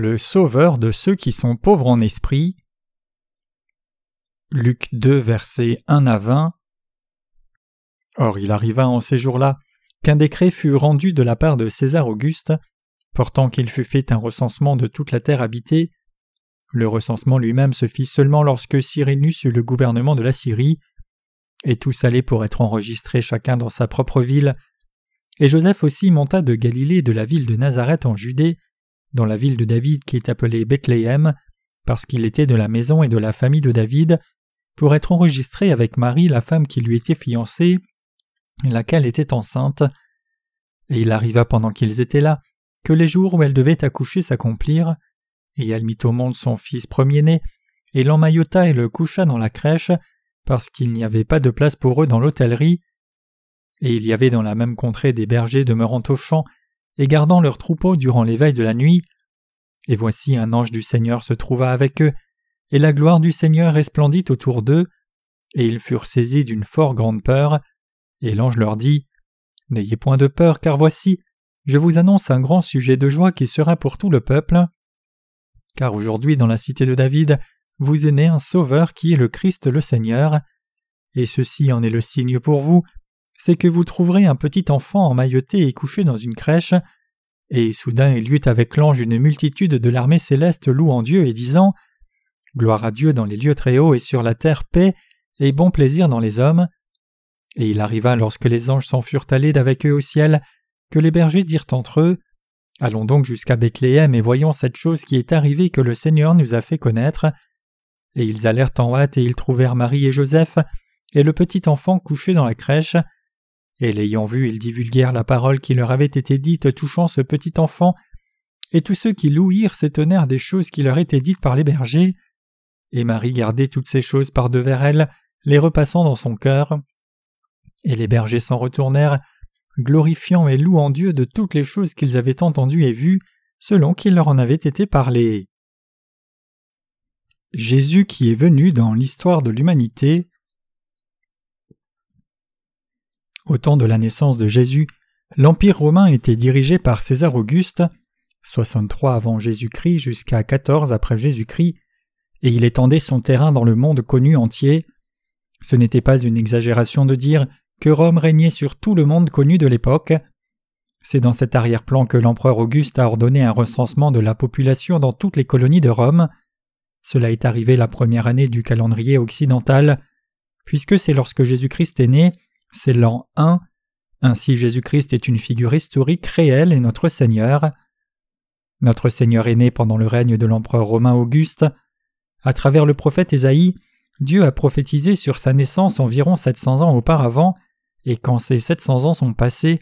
le Sauveur de ceux qui sont pauvres en esprit. Luc 2, versets 1 à 20. Or il arriva en ces jours-là qu'un décret fut rendu de la part de César Auguste, portant qu'il fût fait un recensement de toute la terre habitée. Le recensement lui-même se fit seulement lorsque Cyrénus eut le gouvernement de la Syrie, et tous allaient pour être enregistrés chacun dans sa propre ville. Et Joseph aussi monta de Galilée de la ville de Nazareth en Judée, dans la ville de David qui est appelée Bethléem, parce qu'il était de la maison et de la famille de David, pour être enregistré avec Marie, la femme qui lui était fiancée, laquelle était enceinte. Et il arriva pendant qu'ils étaient là, que les jours où elle devait accoucher s'accomplirent, et elle mit au monde son fils premier-né, et l'emmaillota et le coucha dans la crèche, parce qu'il n'y avait pas de place pour eux dans l'hôtellerie. Et il y avait dans la même contrée des bergers demeurant au champ, et gardant leurs troupeaux durant l'éveil de la nuit. Et voici un ange du Seigneur se trouva avec eux, et la gloire du Seigneur resplendit autour d'eux, et ils furent saisis d'une fort grande peur, et l'ange leur dit N'ayez point de peur, car voici, je vous annonce un grand sujet de joie qui sera pour tout le peuple. Car aujourd'hui dans la cité de David, vous est né un Sauveur qui est le Christ le Seigneur, et ceci en est le signe pour vous, c'est que vous trouverez un petit enfant emmailloté et couché dans une crèche, et soudain il y eut avec l'ange une multitude de l'armée céleste louant Dieu et disant Gloire à Dieu dans les lieux très hauts et sur la terre paix et bon plaisir dans les hommes. Et il arriva lorsque les anges s'en furent allés d'avec eux au ciel, que les bergers dirent entre eux Allons donc jusqu'à Bethléem et voyons cette chose qui est arrivée que le Seigneur nous a fait connaître. Et ils allèrent en hâte et ils trouvèrent Marie et Joseph et le petit enfant couché dans la crèche. Et l'ayant vu, ils divulguèrent la parole qui leur avait été dite touchant ce petit enfant, et tous ceux qui l'ouïrent s'étonnèrent des choses qui leur étaient dites par les bergers. Et Marie gardait toutes ces choses par devers elle, les repassant dans son cœur. Et les bergers s'en retournèrent, glorifiant et louant Dieu de toutes les choses qu'ils avaient entendues et vues, selon qu'il leur en avait été parlé. Jésus qui est venu dans l'histoire de l'humanité Au temps de la naissance de Jésus, l'Empire romain était dirigé par César Auguste, 63 avant Jésus-Christ jusqu'à 14 après Jésus-Christ, et il étendait son terrain dans le monde connu entier. Ce n'était pas une exagération de dire que Rome régnait sur tout le monde connu de l'époque. C'est dans cet arrière-plan que l'empereur Auguste a ordonné un recensement de la population dans toutes les colonies de Rome. Cela est arrivé la première année du calendrier occidental, puisque c'est lorsque Jésus-Christ est né c'est l'an 1. Ainsi Jésus-Christ est une figure historique réelle et notre Seigneur. Notre Seigneur est né pendant le règne de l'empereur romain Auguste. À travers le prophète Ésaïe, Dieu a prophétisé sur sa naissance environ 700 ans auparavant, et quand ces 700 ans sont passés,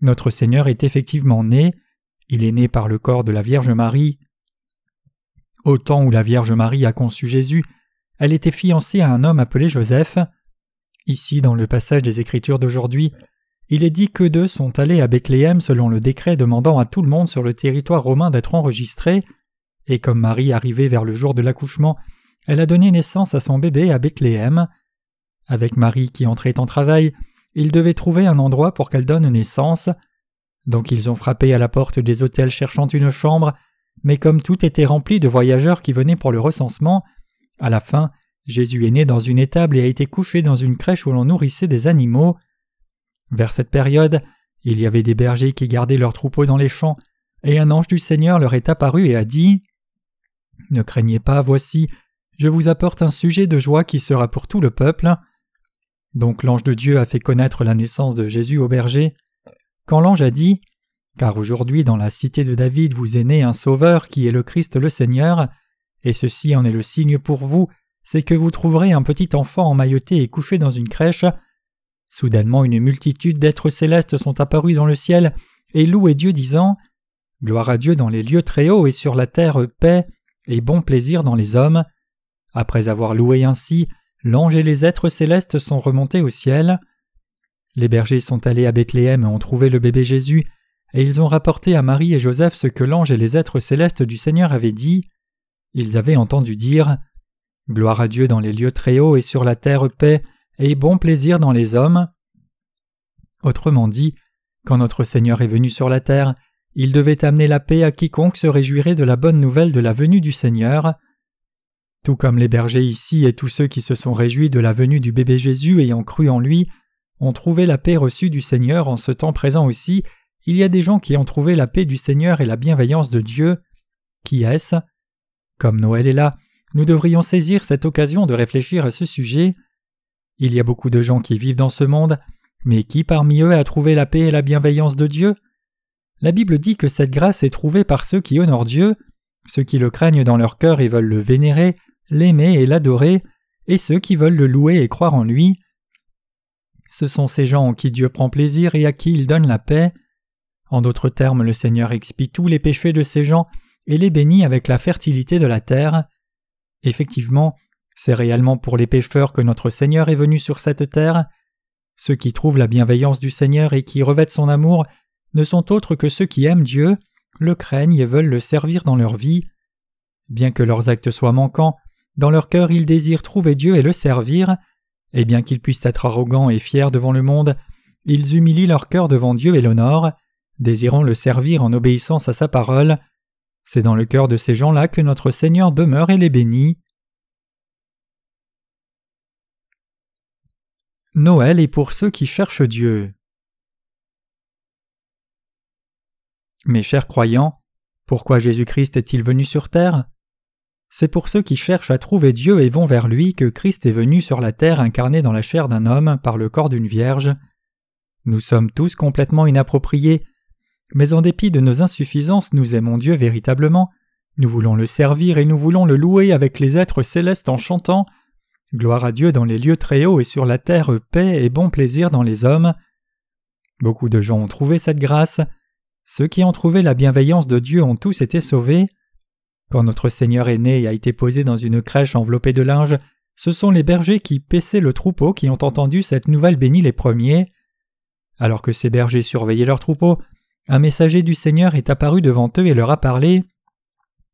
notre Seigneur est effectivement né, il est né par le corps de la Vierge Marie. Au temps où la Vierge Marie a conçu Jésus, elle était fiancée à un homme appelé Joseph. Ici, dans le passage des Écritures d'aujourd'hui, il est dit que deux sont allés à Bethléem selon le décret demandant à tout le monde sur le territoire romain d'être enregistré, et comme Marie arrivait vers le jour de l'accouchement, elle a donné naissance à son bébé à Bethléem. Avec Marie qui entrait en travail, ils devaient trouver un endroit pour qu'elle donne naissance. Donc ils ont frappé à la porte des hôtels cherchant une chambre, mais comme tout était rempli de voyageurs qui venaient pour le recensement, à la fin, Jésus est né dans une étable et a été couché dans une crèche où l'on nourrissait des animaux. Vers cette période, il y avait des bergers qui gardaient leurs troupeaux dans les champs, et un ange du Seigneur leur est apparu et a dit Ne craignez pas, voici, je vous apporte un sujet de joie qui sera pour tout le peuple. Donc l'ange de Dieu a fait connaître la naissance de Jésus au berger. Quand l'ange a dit Car aujourd'hui dans la cité de David vous est né un Sauveur qui est le Christ le Seigneur, et ceci en est le signe pour vous, c'est que vous trouverez un petit enfant emmailloté et couché dans une crèche. Soudainement une multitude d'êtres célestes sont apparus dans le ciel et louaient Dieu disant Gloire à Dieu dans les lieux très hauts et sur la terre paix et bon plaisir dans les hommes. Après avoir loué ainsi, l'ange et les êtres célestes sont remontés au ciel. Les bergers sont allés à Bethléem et ont trouvé le bébé Jésus, et ils ont rapporté à Marie et Joseph ce que l'ange et les êtres célestes du Seigneur avaient dit. Ils avaient entendu dire Gloire à Dieu dans les lieux très hauts et sur la terre paix et bon plaisir dans les hommes. Autrement dit, quand notre Seigneur est venu sur la terre, il devait amener la paix à quiconque se réjouirait de la bonne nouvelle de la venue du Seigneur. Tout comme les bergers ici et tous ceux qui se sont réjouis de la venue du bébé Jésus ayant cru en lui ont trouvé la paix reçue du Seigneur en ce temps présent aussi, il y a des gens qui ont trouvé la paix du Seigneur et la bienveillance de Dieu. Qui est-ce? Comme Noël est là, nous devrions saisir cette occasion de réfléchir à ce sujet. Il y a beaucoup de gens qui vivent dans ce monde, mais qui parmi eux a trouvé la paix et la bienveillance de Dieu? La Bible dit que cette grâce est trouvée par ceux qui honorent Dieu, ceux qui le craignent dans leur cœur et veulent le vénérer, l'aimer et l'adorer, et ceux qui veulent le louer et croire en lui. Ce sont ces gens en qui Dieu prend plaisir et à qui il donne la paix. En d'autres termes, le Seigneur expie tous les péchés de ces gens et les bénit avec la fertilité de la terre. Effectivement, c'est réellement pour les pécheurs que notre Seigneur est venu sur cette terre. Ceux qui trouvent la bienveillance du Seigneur et qui revêtent son amour ne sont autres que ceux qui aiment Dieu, le craignent et veulent le servir dans leur vie. Bien que leurs actes soient manquants, dans leur cœur ils désirent trouver Dieu et le servir, et bien qu'ils puissent être arrogants et fiers devant le monde, ils humilient leur cœur devant Dieu et l'honorent, désirant le servir en obéissance à sa parole. C'est dans le cœur de ces gens-là que notre Seigneur demeure et les bénit. Noël est pour ceux qui cherchent Dieu. Mes chers croyants, pourquoi Jésus-Christ est-il venu sur terre? C'est pour ceux qui cherchent à trouver Dieu et vont vers lui que Christ est venu sur la terre incarné dans la chair d'un homme par le corps d'une vierge. Nous sommes tous complètement inappropriés, mais en dépit de nos insuffisances nous aimons Dieu véritablement, nous voulons le servir et nous voulons le louer avec les êtres célestes en chantant Gloire à Dieu dans les lieux très hauts et sur la terre paix et bon plaisir dans les hommes. Beaucoup de gens ont trouvé cette grâce. Ceux qui ont trouvé la bienveillance de Dieu ont tous été sauvés. Quand notre Seigneur est né et a été posé dans une crèche enveloppée de linge, ce sont les bergers qui paissaient le troupeau qui ont entendu cette nouvelle bénie les premiers. Alors que ces bergers surveillaient leur troupeau, un messager du Seigneur est apparu devant eux et leur a parlé.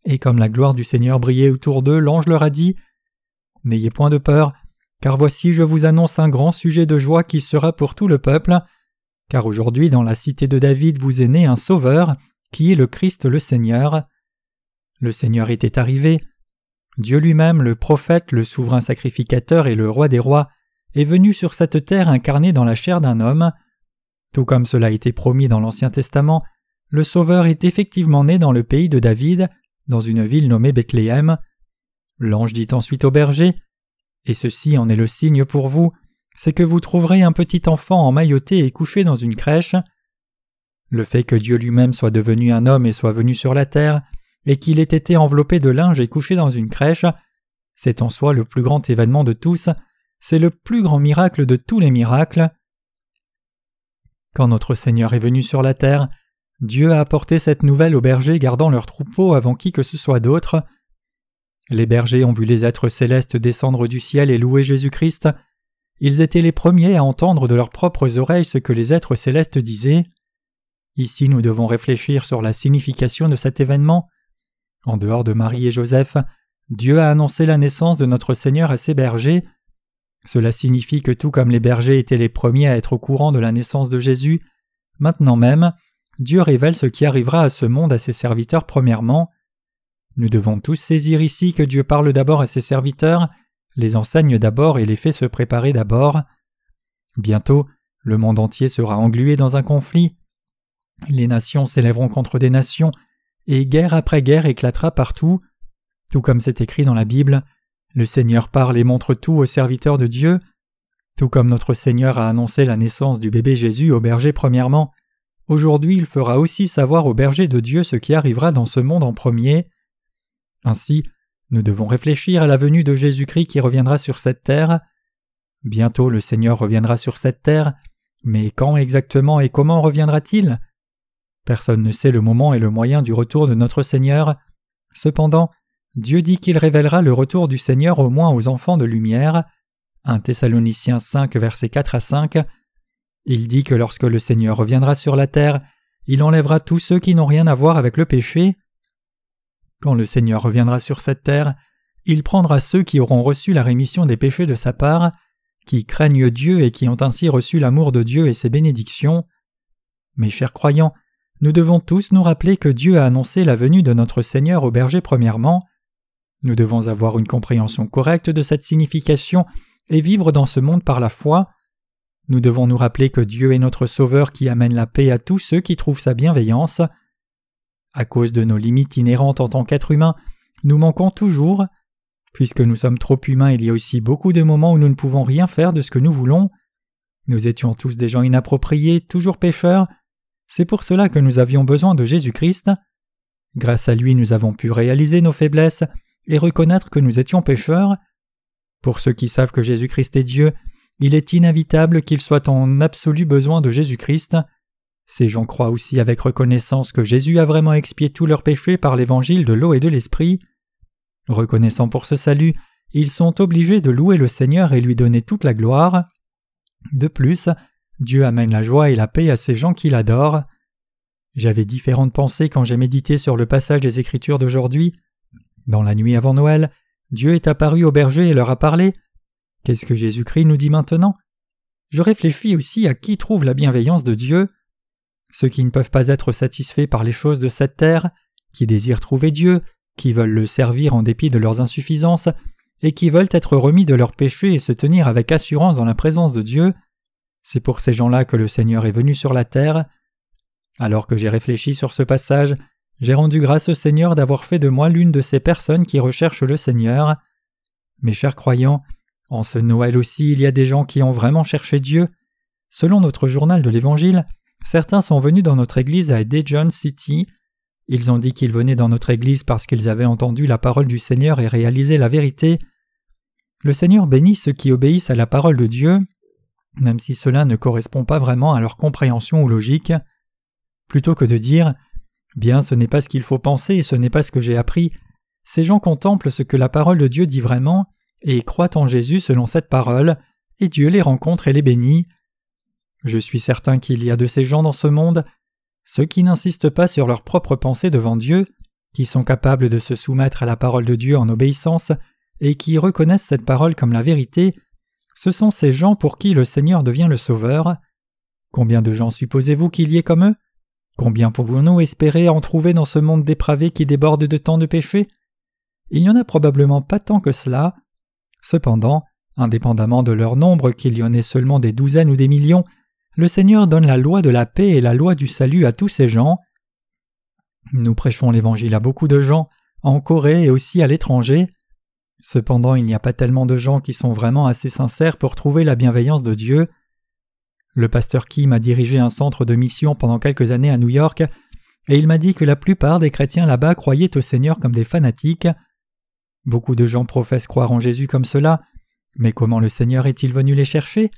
Et comme la gloire du Seigneur brillait autour d'eux, l'ange leur a dit N'ayez point de peur, car voici je vous annonce un grand sujet de joie qui sera pour tout le peuple, car aujourd'hui dans la cité de David vous est né un Sauveur, qui est le Christ le Seigneur. Le Seigneur était arrivé, Dieu lui-même, le prophète, le souverain sacrificateur et le roi des rois, est venu sur cette terre incarné dans la chair d'un homme. Tout comme cela a été promis dans l'Ancien Testament, le Sauveur est effectivement né dans le pays de David, dans une ville nommée Bethléem. L'ange dit ensuite au berger Et ceci en est le signe pour vous, c'est que vous trouverez un petit enfant emmailloté et couché dans une crèche. Le fait que Dieu lui-même soit devenu un homme et soit venu sur la terre, et qu'il ait été enveloppé de linge et couché dans une crèche, c'est en soi le plus grand événement de tous, c'est le plus grand miracle de tous les miracles. Quand notre Seigneur est venu sur la terre, Dieu a apporté cette nouvelle aux bergers gardant leurs troupeaux avant qui que ce soit d'autre. Les bergers ont vu les êtres célestes descendre du ciel et louer Jésus-Christ. Ils étaient les premiers à entendre de leurs propres oreilles ce que les êtres célestes disaient. Ici nous devons réfléchir sur la signification de cet événement. En dehors de Marie et Joseph, Dieu a annoncé la naissance de notre Seigneur à ses bergers. Cela signifie que tout comme les bergers étaient les premiers à être au courant de la naissance de Jésus, maintenant même, Dieu révèle ce qui arrivera à ce monde à ses serviteurs premièrement. Nous devons tous saisir ici que Dieu parle d'abord à ses serviteurs, les enseigne d'abord et les fait se préparer d'abord. Bientôt, le monde entier sera englué dans un conflit. Les nations s'élèveront contre des nations, et guerre après guerre éclatera partout. Tout comme c'est écrit dans la Bible, le Seigneur parle et montre tout aux serviteurs de Dieu. Tout comme notre Seigneur a annoncé la naissance du bébé Jésus au berger premièrement, aujourd'hui il fera aussi savoir aux bergers de Dieu ce qui arrivera dans ce monde en premier. Ainsi, nous devons réfléchir à la venue de Jésus-Christ qui reviendra sur cette terre. Bientôt le Seigneur reviendra sur cette terre, mais quand exactement et comment reviendra-t-il? Personne ne sait le moment et le moyen du retour de notre Seigneur. Cependant, Dieu dit qu'il révélera le retour du Seigneur au moins aux enfants de lumière. 1 Thessaloniciens 5 versets 4 à 5. Il dit que lorsque le Seigneur reviendra sur la terre, il enlèvera tous ceux qui n'ont rien à voir avec le péché. Quand le Seigneur reviendra sur cette terre, il prendra ceux qui auront reçu la rémission des péchés de sa part, qui craignent Dieu et qui ont ainsi reçu l'amour de Dieu et ses bénédictions. Mes chers croyants, nous devons tous nous rappeler que Dieu a annoncé la venue de notre Seigneur au berger premièrement. Nous devons avoir une compréhension correcte de cette signification et vivre dans ce monde par la foi. Nous devons nous rappeler que Dieu est notre Sauveur qui amène la paix à tous ceux qui trouvent sa bienveillance. À cause de nos limites inhérentes en tant qu'êtres humains, nous manquons toujours. Puisque nous sommes trop humains, il y a aussi beaucoup de moments où nous ne pouvons rien faire de ce que nous voulons. Nous étions tous des gens inappropriés, toujours pécheurs. C'est pour cela que nous avions besoin de Jésus-Christ. Grâce à lui, nous avons pu réaliser nos faiblesses et reconnaître que nous étions pécheurs. Pour ceux qui savent que Jésus-Christ est Dieu, il est inévitable qu'ils soient en absolu besoin de Jésus-Christ. Ces gens croient aussi avec reconnaissance que Jésus a vraiment expié tous leurs péchés par l'évangile de l'eau et de l'esprit. Reconnaissant pour ce salut, ils sont obligés de louer le Seigneur et lui donner toute la gloire. De plus, Dieu amène la joie et la paix à ces gens qui l'adorent. J'avais différentes pensées quand j'ai médité sur le passage des Écritures d'aujourd'hui. Dans la nuit avant Noël, Dieu est apparu aux bergers et leur a parlé. Qu'est-ce que Jésus-Christ nous dit maintenant? Je réfléchis aussi à qui trouve la bienveillance de Dieu. Ceux qui ne peuvent pas être satisfaits par les choses de cette terre, qui désirent trouver Dieu, qui veulent le servir en dépit de leurs insuffisances, et qui veulent être remis de leurs péchés et se tenir avec assurance dans la présence de Dieu, c'est pour ces gens-là que le Seigneur est venu sur la terre. Alors que j'ai réfléchi sur ce passage, j'ai rendu grâce au Seigneur d'avoir fait de moi l'une de ces personnes qui recherchent le Seigneur. Mes chers croyants, en ce Noël aussi il y a des gens qui ont vraiment cherché Dieu. Selon notre journal de l'Évangile, certains sont venus dans notre église à Dejon City. Ils ont dit qu'ils venaient dans notre église parce qu'ils avaient entendu la parole du Seigneur et réalisé la vérité. Le Seigneur bénit ceux qui obéissent à la parole de Dieu, même si cela ne correspond pas vraiment à leur compréhension ou logique. Plutôt que de dire Bien, ce n'est pas ce qu'il faut penser et ce n'est pas ce que j'ai appris, ces gens contemplent ce que la parole de Dieu dit vraiment et croient en Jésus selon cette parole, et Dieu les rencontre et les bénit. Je suis certain qu'il y a de ces gens dans ce monde, ceux qui n'insistent pas sur leurs propres pensées devant Dieu, qui sont capables de se soumettre à la parole de Dieu en obéissance, et qui reconnaissent cette parole comme la vérité, ce sont ces gens pour qui le Seigneur devient le Sauveur. Combien de gens supposez-vous qu'il y ait comme eux? Combien pouvons-nous espérer en trouver dans ce monde dépravé qui déborde de tant de péchés? Il n'y en a probablement pas tant que cela. Cependant, indépendamment de leur nombre, qu'il y en ait seulement des douzaines ou des millions, le Seigneur donne la loi de la paix et la loi du salut à tous ces gens. Nous prêchons l'Évangile à beaucoup de gens, en Corée et aussi à l'étranger. Cependant, il n'y a pas tellement de gens qui sont vraiment assez sincères pour trouver la bienveillance de Dieu. Le pasteur Kim a dirigé un centre de mission pendant quelques années à New York, et il m'a dit que la plupart des chrétiens là-bas croyaient au Seigneur comme des fanatiques. Beaucoup de gens professent croire en Jésus comme cela, mais comment le Seigneur est-il venu les chercher?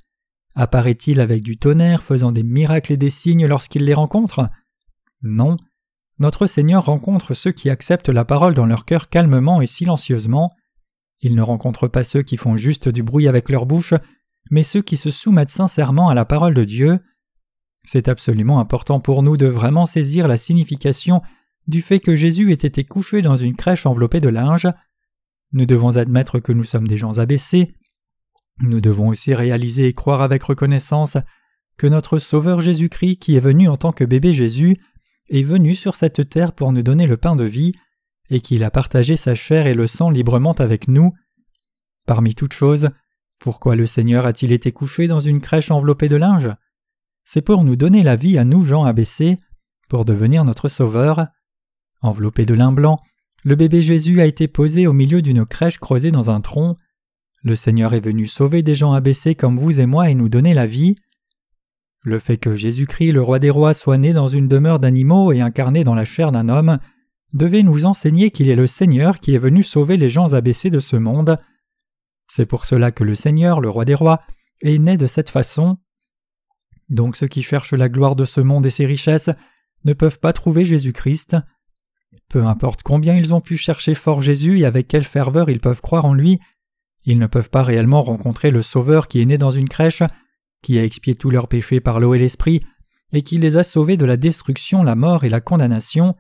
Apparaît-il avec du tonnerre, faisant des miracles et des signes lorsqu'il les rencontre? Non. Notre Seigneur rencontre ceux qui acceptent la parole dans leur cœur calmement et silencieusement. Il ne rencontre pas ceux qui font juste du bruit avec leur bouche, mais ceux qui se soumettent sincèrement à la parole de Dieu. C'est absolument important pour nous de vraiment saisir la signification du fait que Jésus ait été couché dans une crèche enveloppée de linge. Nous devons admettre que nous sommes des gens abaissés. Nous devons aussi réaliser et croire avec reconnaissance que notre Sauveur Jésus-Christ, qui est venu en tant que bébé Jésus, est venu sur cette terre pour nous donner le pain de vie, et qu'il a partagé sa chair et le sang librement avec nous. Parmi toutes choses, pourquoi le Seigneur a-t-il été couché dans une crèche enveloppée de linge? C'est pour nous donner la vie à nous gens abaissés, pour devenir notre Sauveur. Enveloppé de lin blanc, le bébé Jésus a été posé au milieu d'une crèche creusée dans un tronc. Le Seigneur est venu sauver des gens abaissés comme vous et moi et nous donner la vie. Le fait que Jésus-Christ, le roi des rois, soit né dans une demeure d'animaux et incarné dans la chair d'un homme, devait nous enseigner qu'il est le Seigneur qui est venu sauver les gens abaissés de ce monde. C'est pour cela que le Seigneur, le roi des rois, est né de cette façon. Donc ceux qui cherchent la gloire de ce monde et ses richesses ne peuvent pas trouver Jésus-Christ. Peu importe combien ils ont pu chercher fort Jésus et avec quelle ferveur ils peuvent croire en lui, ils ne peuvent pas réellement rencontrer le Sauveur qui est né dans une crèche, qui a expié tous leurs péchés par l'eau et l'esprit, et qui les a sauvés de la destruction, la mort et la condamnation.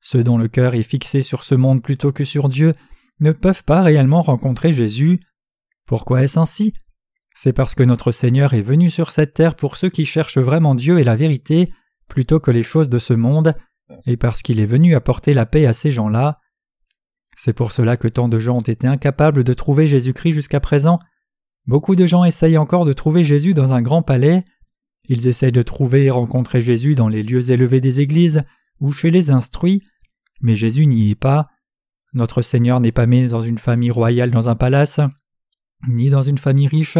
Ceux dont le cœur est fixé sur ce monde plutôt que sur Dieu ne peuvent pas réellement rencontrer Jésus. Pourquoi est-ce ainsi? C'est parce que notre Seigneur est venu sur cette terre pour ceux qui cherchent vraiment Dieu et la vérité, plutôt que les choses de ce monde, et parce qu'il est venu apporter la paix à ces gens-là. C'est pour cela que tant de gens ont été incapables de trouver Jésus-Christ jusqu'à présent. Beaucoup de gens essayent encore de trouver Jésus dans un grand palais. Ils essayent de trouver et rencontrer Jésus dans les lieux élevés des églises ou chez les instruits, mais Jésus n'y est pas. Notre Seigneur n'est pas né dans une famille royale dans un palace, ni dans une famille riche.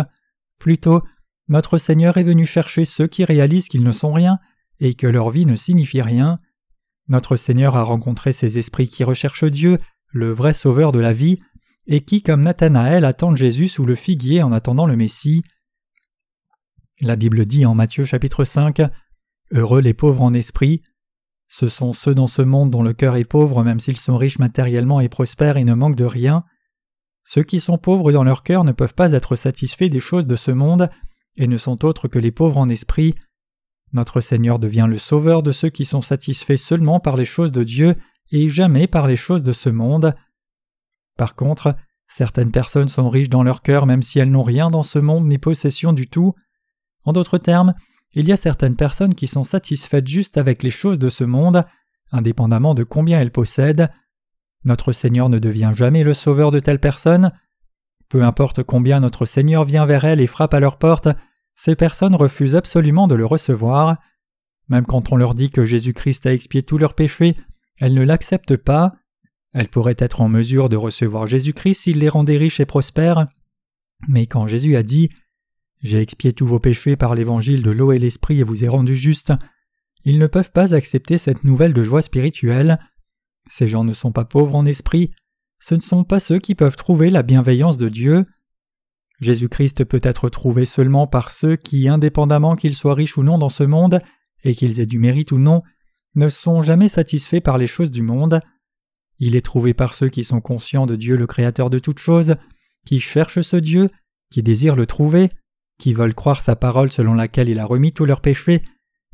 Plutôt, notre Seigneur est venu chercher ceux qui réalisent qu'ils ne sont rien et que leur vie ne signifie rien. Notre Seigneur a rencontré ces esprits qui recherchent Dieu, le vrai Sauveur de la vie, et qui, comme Nathanaël, attendent Jésus sous le figuier en attendant le Messie. La Bible dit en Matthieu chapitre 5 Heureux les pauvres en esprit. Ce sont ceux dans ce monde dont le cœur est pauvre, même s'ils sont riches matériellement et prospères et ne manquent de rien. Ceux qui sont pauvres dans leur cœur ne peuvent pas être satisfaits des choses de ce monde et ne sont autres que les pauvres en esprit. Notre Seigneur devient le sauveur de ceux qui sont satisfaits seulement par les choses de Dieu et jamais par les choses de ce monde. Par contre, certaines personnes sont riches dans leur cœur même si elles n'ont rien dans ce monde ni possession du tout. En d'autres termes, il y a certaines personnes qui sont satisfaites juste avec les choses de ce monde, indépendamment de combien elles possèdent. Notre Seigneur ne devient jamais le sauveur de telles personnes. Peu importe combien notre Seigneur vient vers elles et frappe à leur porte, ces personnes refusent absolument de le recevoir. Même quand on leur dit que Jésus-Christ a expié tous leurs péchés, elles ne l'acceptent pas. Elles pourraient être en mesure de recevoir Jésus-Christ s'il les rendait riches et prospères. Mais quand Jésus a dit J'ai expié tous vos péchés par l'évangile de l'eau et l'esprit et vous ai rendu juste, ils ne peuvent pas accepter cette nouvelle de joie spirituelle. Ces gens ne sont pas pauvres en esprit, ce ne sont pas ceux qui peuvent trouver la bienveillance de Dieu. Jésus-Christ peut être trouvé seulement par ceux qui, indépendamment qu'ils soient riches ou non dans ce monde, et qu'ils aient du mérite ou non, ne sont jamais satisfaits par les choses du monde. Il est trouvé par ceux qui sont conscients de Dieu le Créateur de toutes choses, qui cherchent ce Dieu, qui désirent le trouver, qui veulent croire sa parole selon laquelle il a remis tous leurs péchés,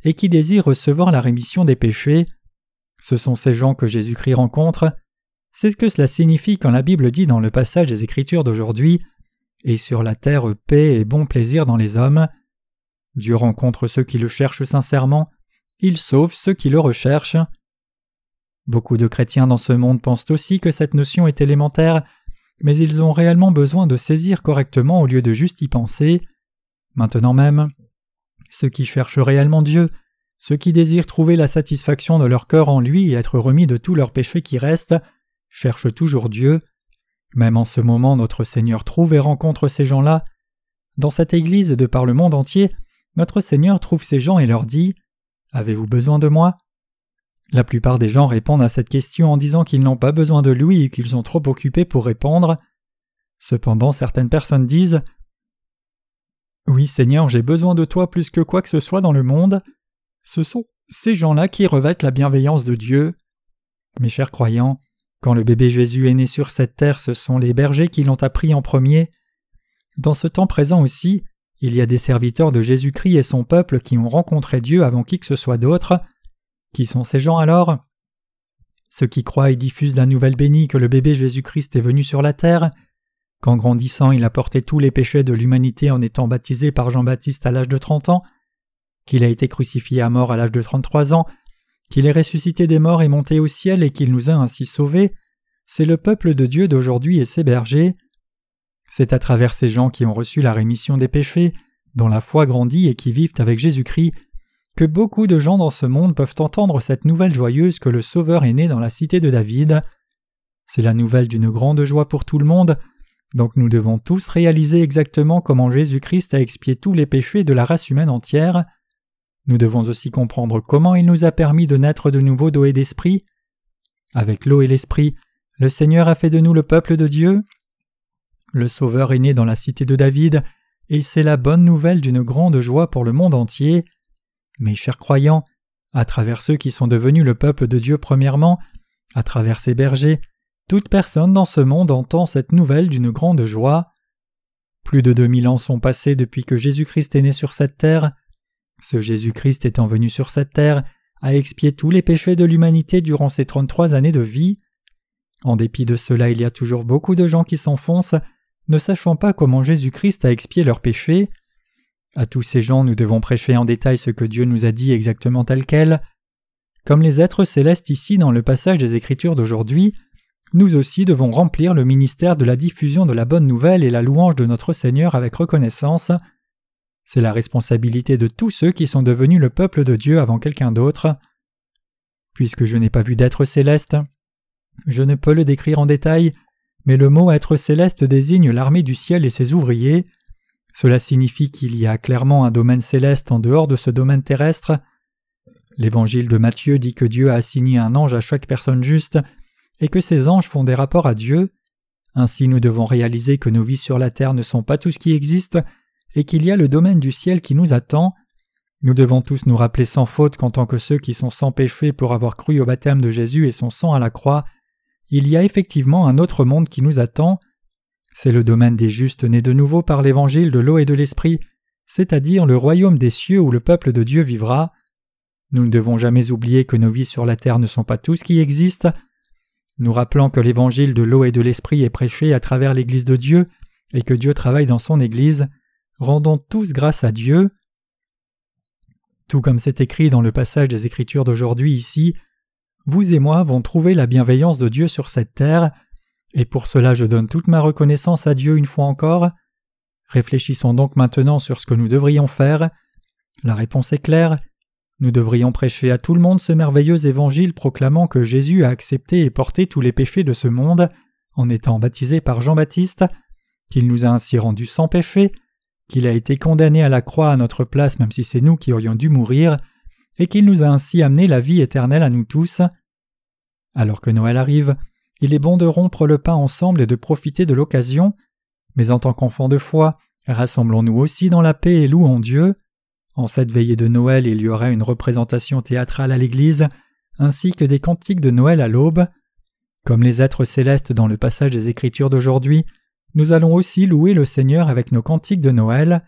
et qui désirent recevoir la rémission des péchés. Ce sont ces gens que Jésus-Christ rencontre. C'est ce que cela signifie quand la Bible dit dans le passage des Écritures d'aujourd'hui et sur la terre paix et bon plaisir dans les hommes. Dieu rencontre ceux qui le cherchent sincèrement, il sauve ceux qui le recherchent. Beaucoup de chrétiens dans ce monde pensent aussi que cette notion est élémentaire, mais ils ont réellement besoin de saisir correctement au lieu de juste y penser. Maintenant même, ceux qui cherchent réellement Dieu, ceux qui désirent trouver la satisfaction de leur cœur en lui et être remis de tous leurs péchés qui restent, cherchent toujours Dieu. Même en ce moment, notre Seigneur trouve et rencontre ces gens-là. Dans cette Église et de par le monde entier, notre Seigneur trouve ces gens et leur dit Avez-vous besoin de moi? La plupart des gens répondent à cette question en disant qu'ils n'ont pas besoin de lui et qu'ils sont trop occupés pour répondre. Cependant, certaines personnes disent Oui, Seigneur, j'ai besoin de toi plus que quoi que ce soit dans le monde. Ce sont ces gens-là qui revêtent la bienveillance de Dieu. Mes chers croyants, quand le bébé Jésus est né sur cette terre, ce sont les bergers qui l'ont appris en premier. Dans ce temps présent aussi, il y a des serviteurs de Jésus-Christ et son peuple qui ont rencontré Dieu avant qui que ce soit d'autre. Qui sont ces gens alors? Ceux qui croient et diffusent la nouvelle bénie que le bébé Jésus-Christ est venu sur la terre, qu'en grandissant il a porté tous les péchés de l'humanité en étant baptisé par Jean-Baptiste à l'âge de trente ans, qu'il a été crucifié à mort à l'âge de trente-trois ans, qu'il est ressuscité des morts et monté au ciel et qu'il nous a ainsi sauvés, c'est le peuple de Dieu d'aujourd'hui et ses bergers. C'est à travers ces gens qui ont reçu la rémission des péchés, dont la foi grandit et qui vivent avec Jésus-Christ, que beaucoup de gens dans ce monde peuvent entendre cette nouvelle joyeuse que le Sauveur est né dans la cité de David. C'est la nouvelle d'une grande joie pour tout le monde, donc nous devons tous réaliser exactement comment Jésus-Christ a expié tous les péchés de la race humaine entière. Nous devons aussi comprendre comment il nous a permis de naître de nouveau d'eau et d'esprit. Avec l'eau et l'esprit, le Seigneur a fait de nous le peuple de Dieu. Le Sauveur est né dans la cité de David, et c'est la bonne nouvelle d'une grande joie pour le monde entier. Mes chers croyants, à travers ceux qui sont devenus le peuple de Dieu premièrement, à travers ces bergers, toute personne dans ce monde entend cette nouvelle d'une grande joie. Plus de deux mille ans sont passés depuis que Jésus-Christ est né sur cette terre. Ce Jésus-Christ étant venu sur cette terre a expié tous les péchés de l'humanité durant ses trente-trois années de vie. En dépit de cela, il y a toujours beaucoup de gens qui s'enfoncent, ne sachant pas comment Jésus-Christ a expié leurs péchés. À tous ces gens nous devons prêcher en détail ce que Dieu nous a dit exactement tel quel. Comme les êtres célestes ici dans le passage des Écritures d'aujourd'hui, nous aussi devons remplir le ministère de la diffusion de la bonne nouvelle et la louange de notre Seigneur avec reconnaissance. C'est la responsabilité de tous ceux qui sont devenus le peuple de Dieu avant quelqu'un d'autre. Puisque je n'ai pas vu d'être céleste, je ne peux le décrire en détail, mais le mot être céleste désigne l'armée du ciel et ses ouvriers. Cela signifie qu'il y a clairement un domaine céleste en dehors de ce domaine terrestre. L'évangile de Matthieu dit que Dieu a assigné un ange à chaque personne juste et que ces anges font des rapports à Dieu. Ainsi nous devons réaliser que nos vies sur la terre ne sont pas tout ce qui existe et qu'il y a le domaine du ciel qui nous attend. Nous devons tous nous rappeler sans faute qu'en tant que ceux qui sont sans péché pour avoir cru au baptême de Jésus et son sang à la croix, il y a effectivement un autre monde qui nous attend. C'est le domaine des justes nés de nouveau par l'évangile de l'eau et de l'esprit, c'est-à-dire le royaume des cieux où le peuple de Dieu vivra. Nous ne devons jamais oublier que nos vies sur la terre ne sont pas tout ce qui existe, nous rappelant que l'évangile de l'eau et de l'esprit est prêché à travers l'Église de Dieu et que Dieu travaille dans son Église, rendons tous grâce à Dieu. Tout comme c'est écrit dans le passage des Écritures d'aujourd'hui ici, vous et moi vont trouver la bienveillance de Dieu sur cette terre, et pour cela je donne toute ma reconnaissance à Dieu une fois encore. Réfléchissons donc maintenant sur ce que nous devrions faire. La réponse est claire, nous devrions prêcher à tout le monde ce merveilleux évangile proclamant que Jésus a accepté et porté tous les péchés de ce monde en étant baptisé par Jean-Baptiste, qu'il nous a ainsi rendus sans péché, qu'il a été condamné à la croix à notre place même si c'est nous qui aurions dû mourir, et qu'il nous a ainsi amené la vie éternelle à nous tous. Alors que Noël arrive, il est bon de rompre le pain ensemble et de profiter de l'occasion, mais en tant qu'enfants de foi, rassemblons-nous aussi dans la paix et louons Dieu. En cette veillée de Noël, il y aura une représentation théâtrale à l'église, ainsi que des cantiques de Noël à l'aube. Comme les êtres célestes dans le passage des Écritures d'aujourd'hui, nous allons aussi louer le Seigneur avec nos cantiques de Noël.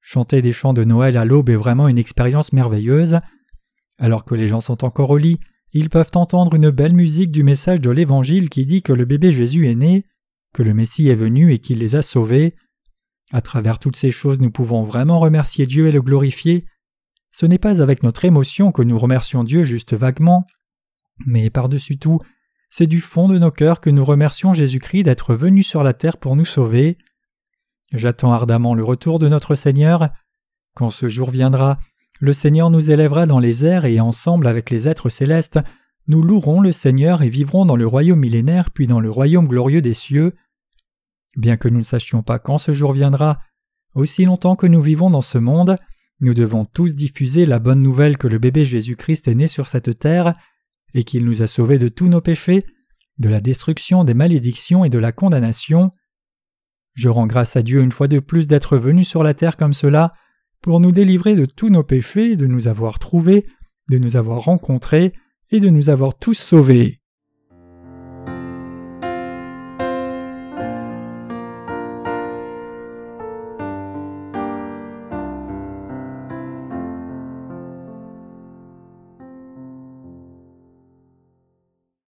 Chanter des chants de Noël à l'aube est vraiment une expérience merveilleuse. Alors que les gens sont encore au lit, ils peuvent entendre une belle musique du message de l'Évangile qui dit que le bébé Jésus est né, que le Messie est venu et qu'il les a sauvés. À travers toutes ces choses, nous pouvons vraiment remercier Dieu et le glorifier. Ce n'est pas avec notre émotion que nous remercions Dieu juste vaguement, mais par-dessus tout, c'est du fond de nos cœurs que nous remercions Jésus-Christ d'être venu sur la terre pour nous sauver. J'attends ardemment le retour de notre Seigneur. Quand ce jour viendra, le Seigneur nous élèvera dans les airs et ensemble avec les êtres célestes, nous louerons le Seigneur et vivrons dans le royaume millénaire puis dans le royaume glorieux des cieux. Bien que nous ne sachions pas quand ce jour viendra, aussi longtemps que nous vivons dans ce monde, nous devons tous diffuser la bonne nouvelle que le bébé Jésus-Christ est né sur cette terre et qu'il nous a sauvés de tous nos péchés, de la destruction, des malédictions et de la condamnation. Je rends grâce à Dieu une fois de plus d'être venu sur la terre comme cela, pour nous délivrer de tous nos péchés, de nous avoir trouvés, de nous avoir rencontrés et de nous avoir tous sauvés.